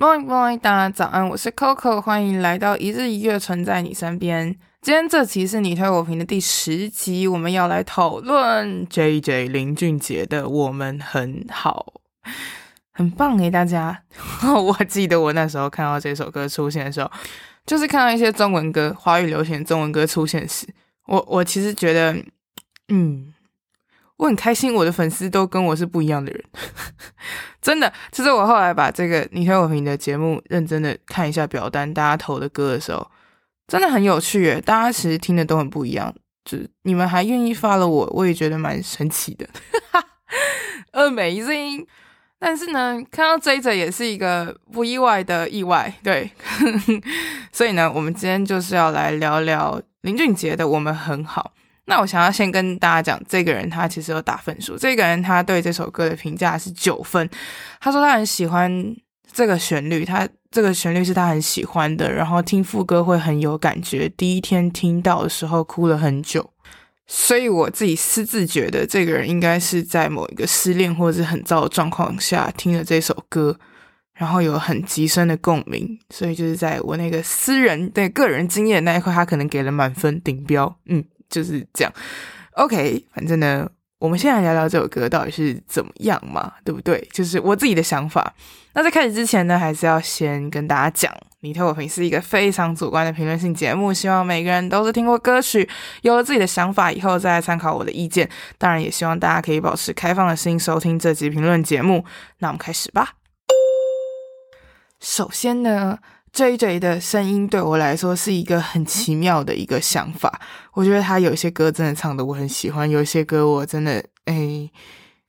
Morning，大家早安，我是 Coco，欢迎来到一日一乐，存在你身边。今天这期是你推我评的第十集，我们要来讨论 JJ 林俊杰的《我们很好》，很棒诶，大家。我记得我那时候看到这首歌出现的时候，就是看到一些中文歌、华语流行中文歌出现时，我我其实觉得，嗯，我很开心，我的粉丝都跟我是不一样的人，真的。其实我后来把这个你推我评的节目认真的看一下表单，大家投的歌的时候。真的很有趣耶，大家其实听的都很不一样，就你们还愿意发了我，我也觉得蛮神奇的，amazing。但是呢，看到 JJ 也是一个不意外的意外，对。所以呢，我们今天就是要来聊聊林俊杰的《我们很好》。那我想要先跟大家讲，这个人他其实有打分数，这个人他对这首歌的评价是九分，他说他很喜欢这个旋律，他。这个旋律是他很喜欢的，然后听副歌会很有感觉。第一天听到的时候哭了很久，所以我自己私自觉得这个人应该是在某一个失恋或者是很糟的状况下听了这首歌，然后有很极深的共鸣。所以就是在我那个私人对个人经验那一块，他可能给了满分顶标。嗯，就是这样。OK，反正呢。我们现在来聊聊这首歌到底是怎么样嘛，对不对？就是我自己的想法。那在开始之前呢，还是要先跟大家讲，你推我评是一个非常主观的评论性节目，希望每个人都是听过歌曲，有了自己的想法以后再来参考我的意见。当然，也希望大家可以保持开放的心收听这集评论节目。那我们开始吧。首先呢。JJ 的声音对我来说是一个很奇妙的一个想法。我觉得他有些歌真的唱的我很喜欢，有些歌我真的诶，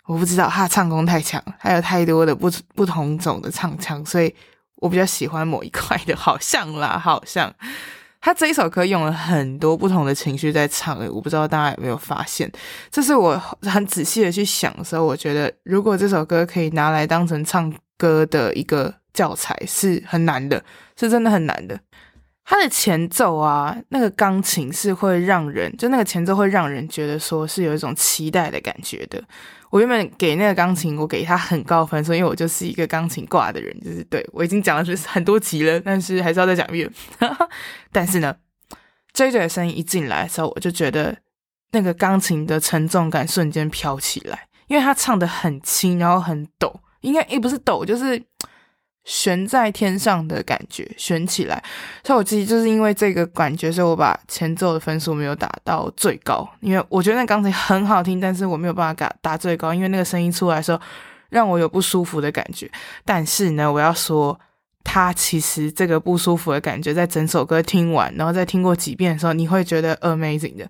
我不知道他唱功太强，还有太多的不不同种的唱腔，所以我比较喜欢某一块的，好像啦，好像他这一首歌用了很多不同的情绪在唱，我不知道大家有没有发现？这是我很仔细的去想的时候，我觉得如果这首歌可以拿来当成唱歌的一个教材，是很难的。是真的很难的，它的前奏啊，那个钢琴是会让人，就那个前奏会让人觉得说是有一种期待的感觉的。我原本给那个钢琴，我给他很高分，所以因为我就是一个钢琴挂的人，就是对，我已经讲了是很多集了，但是还是要再讲一遍。但是呢，JJ 的声音一进来的时候，我就觉得那个钢琴的沉重感瞬间飘起来，因为他唱得很轻，然后很抖，应该也不是抖，就是。悬在天上的感觉，悬起来。所以我自己就是因为这个感觉，所以我把前奏的分数没有打到最高。因为我觉得那钢琴很好听，但是我没有办法打打最高，因为那个声音出来的时候让我有不舒服的感觉。但是呢，我要说，它其实这个不舒服的感觉，在整首歌听完，然后再听过几遍的时候，你会觉得 amazing 的。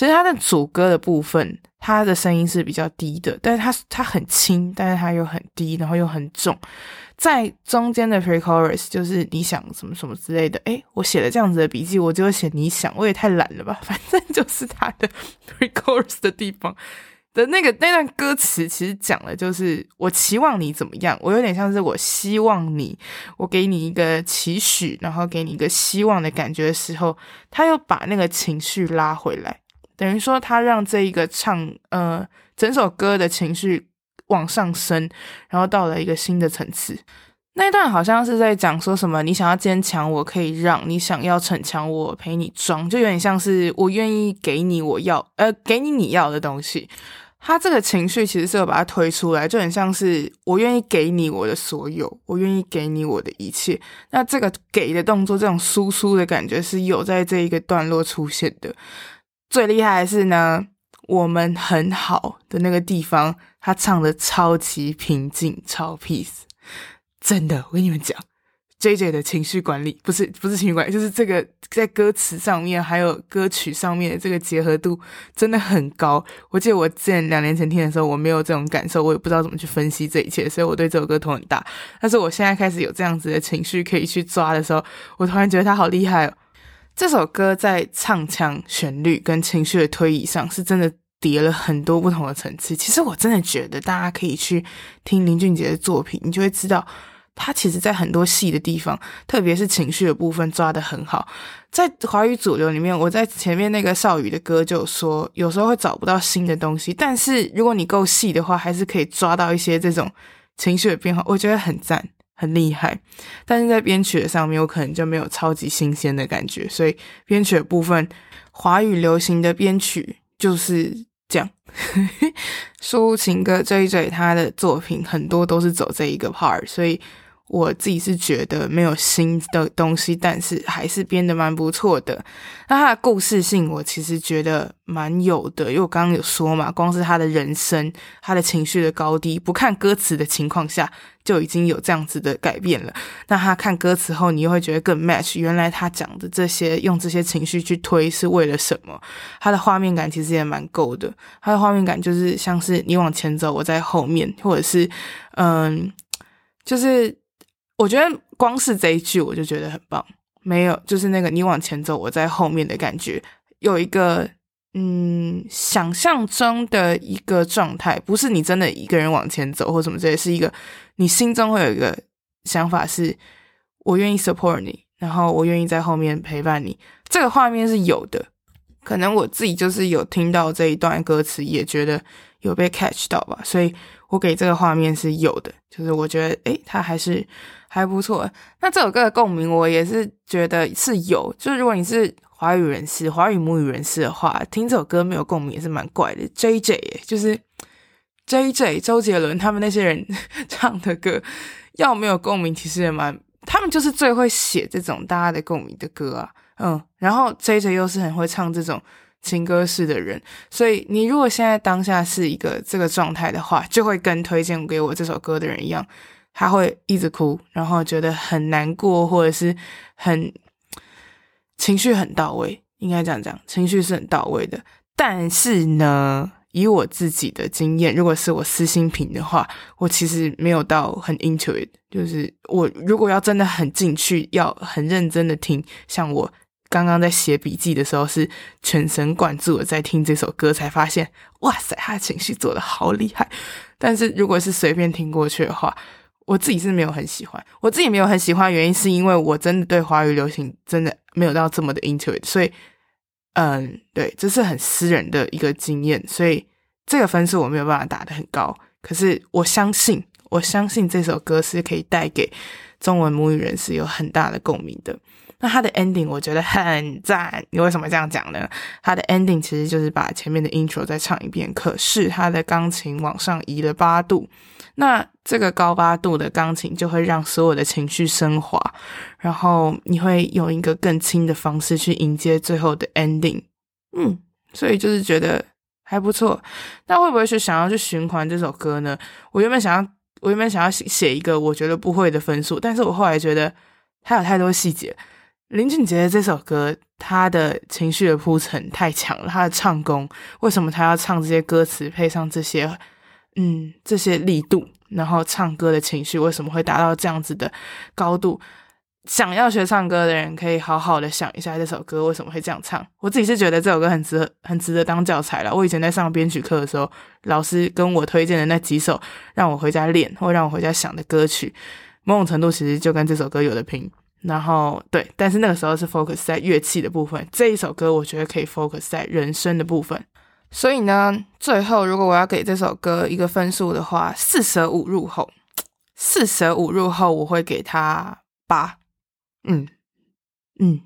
其实他的主歌的部分，他的声音是比较低的，但是他他很轻，但是他又很低，然后又很重。在中间的 pre-chorus 就是你想什么什么之类的，诶，我写了这样子的笔记，我就会写你想，我也太懒了吧，反正就是他的 pre-chorus 的地方的那个那段歌词，其实讲了就是我期望你怎么样，我有点像是我希望你，我给你一个期许，然后给你一个希望的感觉的时候，他又把那个情绪拉回来，等于说他让这一个唱呃整首歌的情绪。往上升，然后到了一个新的层次。那一段好像是在讲说什么，你想要坚强，我可以让你想要逞强，我陪你装，就有点像是我愿意给你我要，呃，给你你要的东西。他这个情绪其实是有把它推出来，就很像是我愿意给你我的所有，我愿意给你我的一切。那这个给的动作，这种输出的感觉是有在这一个段落出现的。最厉害的是呢，我们很好的那个地方。他唱的超级平静，超 peace，真的，我跟你们讲，JJ 的情绪管理不是不是情绪管理，就是这个在歌词上面还有歌曲上面的这个结合度真的很高。我记得我之前两年前听的时候，我没有这种感受，我也不知道怎么去分析这一切，所以我对这首歌头很大。但是我现在开始有这样子的情绪可以去抓的时候，我突然觉得他好厉害哦。这首歌在唱腔、旋律跟情绪的推移上，是真的。叠了很多不同的层次。其实我真的觉得大家可以去听林俊杰的作品，你就会知道。他其实，在很多细的地方，特别是情绪的部分抓得很好。在华语主流里面，我在前面那个少宇的歌就说，有时候会找不到新的东西，但是如果你够细的话，还是可以抓到一些这种情绪的变化，我觉得很赞，很厉害。但是在编曲的上面，我可能就没有超级新鲜的感觉，所以编曲的部分，华语流行的编曲就是这样。抒情歌 JJ 他的作品很多都是走这一个 part，所以。我自己是觉得没有新的东西，但是还是编得蛮不错的。那他的故事性，我其实觉得蛮有的，因为我刚刚有说嘛，光是他的人生、他的情绪的高低，不看歌词的情况下，就已经有这样子的改变了。那他看歌词后，你又会觉得更 match。原来他讲的这些，用这些情绪去推是为了什么？他的画面感其实也蛮够的。他的画面感就是像是你往前走，我在后面，或者是嗯，就是。我觉得光是这一句我就觉得很棒，没有就是那个你往前走，我在后面的感觉，有一个嗯想象中的一个状态，不是你真的一个人往前走或什么之类，是一个你心中会有一个想法是，我愿意 support 你，然后我愿意在后面陪伴你，这个画面是有的。可能我自己就是有听到这一段歌词，也觉得有被 catch 到吧，所以我给这个画面是有的，就是我觉得诶，它还是。还不错，那这首歌的共鸣我也是觉得是有，就是如果你是华语人士、华语母语人士的话，听这首歌没有共鸣也是蛮怪的。JJ 就是 JJ 周杰伦他们那些人 唱的歌，要没有共鸣其实也蛮，他们就是最会写这种大家的共鸣的歌啊，嗯，然后 JJ 又是很会唱这种情歌式的人，所以你如果现在当下是一个这个状态的话，就会跟推荐给我这首歌的人一样。他会一直哭，然后觉得很难过，或者是很情绪很到位，应该这样讲，情绪是很到位的。但是呢，以我自己的经验，如果是我私心评的话，我其实没有到很 into it，就是我如果要真的很进去，要很认真的听，像我刚刚在写笔记的时候，是全神贯注的在听这首歌，才发现，哇塞，他的情绪做得好厉害。但是如果是随便听过去的话，我自己是没有很喜欢，我自己没有很喜欢，原因是因为我真的对华语流行真的没有到这么的 into it，所以，嗯，对，这是很私人的一个经验，所以这个分数我没有办法打得很高。可是我相信，我相信这首歌是可以带给中文母语人士有很大的共鸣的。那它的 ending 我觉得很赞，你为什么这样讲呢？它的 ending 其实就是把前面的 intro 再唱一遍，可是它的钢琴往上移了八度。那这个高八度的钢琴就会让所有的情绪升华，然后你会用一个更轻的方式去迎接最后的 ending。嗯，所以就是觉得还不错。那会不会是想要去循环这首歌呢？我原本想要，我原本想要写写一个我觉得不会的分数，但是我后来觉得它有太多细节。林俊杰的这首歌，他的情绪的铺陈太强了，他的唱功，为什么他要唱这些歌词，配上这些？嗯，这些力度，然后唱歌的情绪为什么会达到这样子的高度？想要学唱歌的人可以好好的想一下这首歌为什么会这样唱。我自己是觉得这首歌很值得，很值得当教材了。我以前在上编曲课的时候，老师跟我推荐的那几首让我回家练或让我回家想的歌曲，某种程度其实就跟这首歌有的拼。然后对，但是那个时候是 focus 在乐器的部分，这一首歌我觉得可以 focus 在人声的部分。所以呢，最后如果我要给这首歌一个分数的话，四舍五入后，四舍五入后我会给他八。嗯嗯，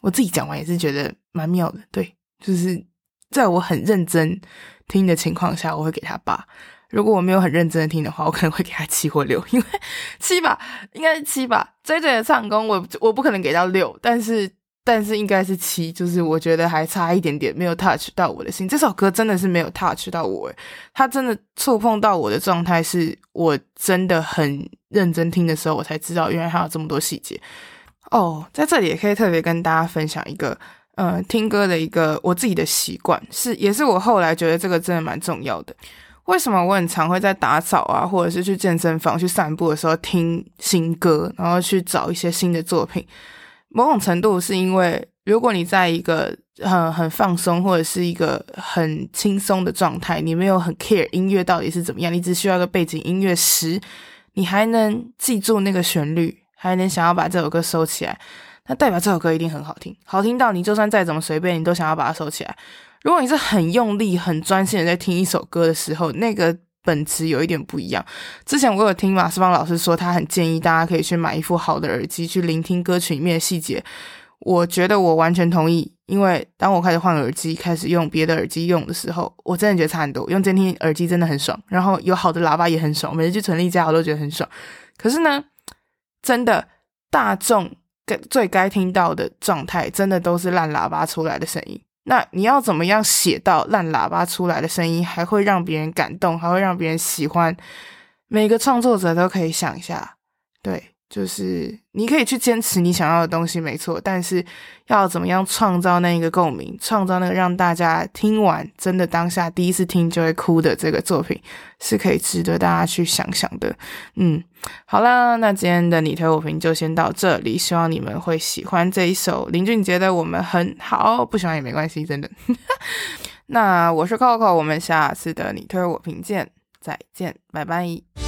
我自己讲完也是觉得蛮妙的。对，就是在我很认真听的情况下，我会给他八。如果我没有很认真的听的话，我可能会给他七或六，因为 七吧，应该是七吧。JJ 的唱功，我我不可能给到六，但是。但是应该是七，就是我觉得还差一点点，没有 touch 到我的心。这首歌真的是没有 touch 到我，诶，它真的触碰到我的状态，是我真的很认真听的时候，我才知道原来还有这么多细节。哦，在这里也可以特别跟大家分享一个，呃，听歌的一个我自己的习惯，是也是我后来觉得这个真的蛮重要的。为什么我很常会在打扫啊，或者是去健身房去散步的时候听新歌，然后去找一些新的作品？某种程度是因为如果你在一个很很放松或者是一个很轻松的状态，你没有很 care 音乐到底是怎么样，你只需要一个背景音乐时，你还能记住那个旋律，还能想要把这首歌收起来，那代表这首歌一定很好听，好听到你就算再怎么随便，你都想要把它收起来。如果你是很用力、很专心的在听一首歌的时候，那个本质有一点不一样。之前我有听马世芳老师说，他很建议大家可以去买一副好的耳机，去聆听歌曲里面的细节。我觉得我完全同意，因为当我开始换耳机，开始用别的耳机用的时候，我真的觉得差很多。用监听耳机真的很爽，然后有好的喇叭也很爽，每次去纯力家我都觉得很爽。可是呢，真的大众最该听到的状态，真的都是烂喇叭出来的声音。那你要怎么样写到烂喇叭出来的声音，还会让别人感动，还会让别人喜欢？每个创作者都可以想一下，对。就是你可以去坚持你想要的东西，没错，但是要怎么样创造那一个共鸣，创造那个让大家听完真的当下第一次听就会哭的这个作品，是可以值得大家去想想的。嗯，好啦，那今天的你推我评就先到这里，希望你们会喜欢这一首林俊杰的《我们很好》，不喜欢也没关系，真的。那我是 Coco，我们下次的你推我评见，再见，拜拜。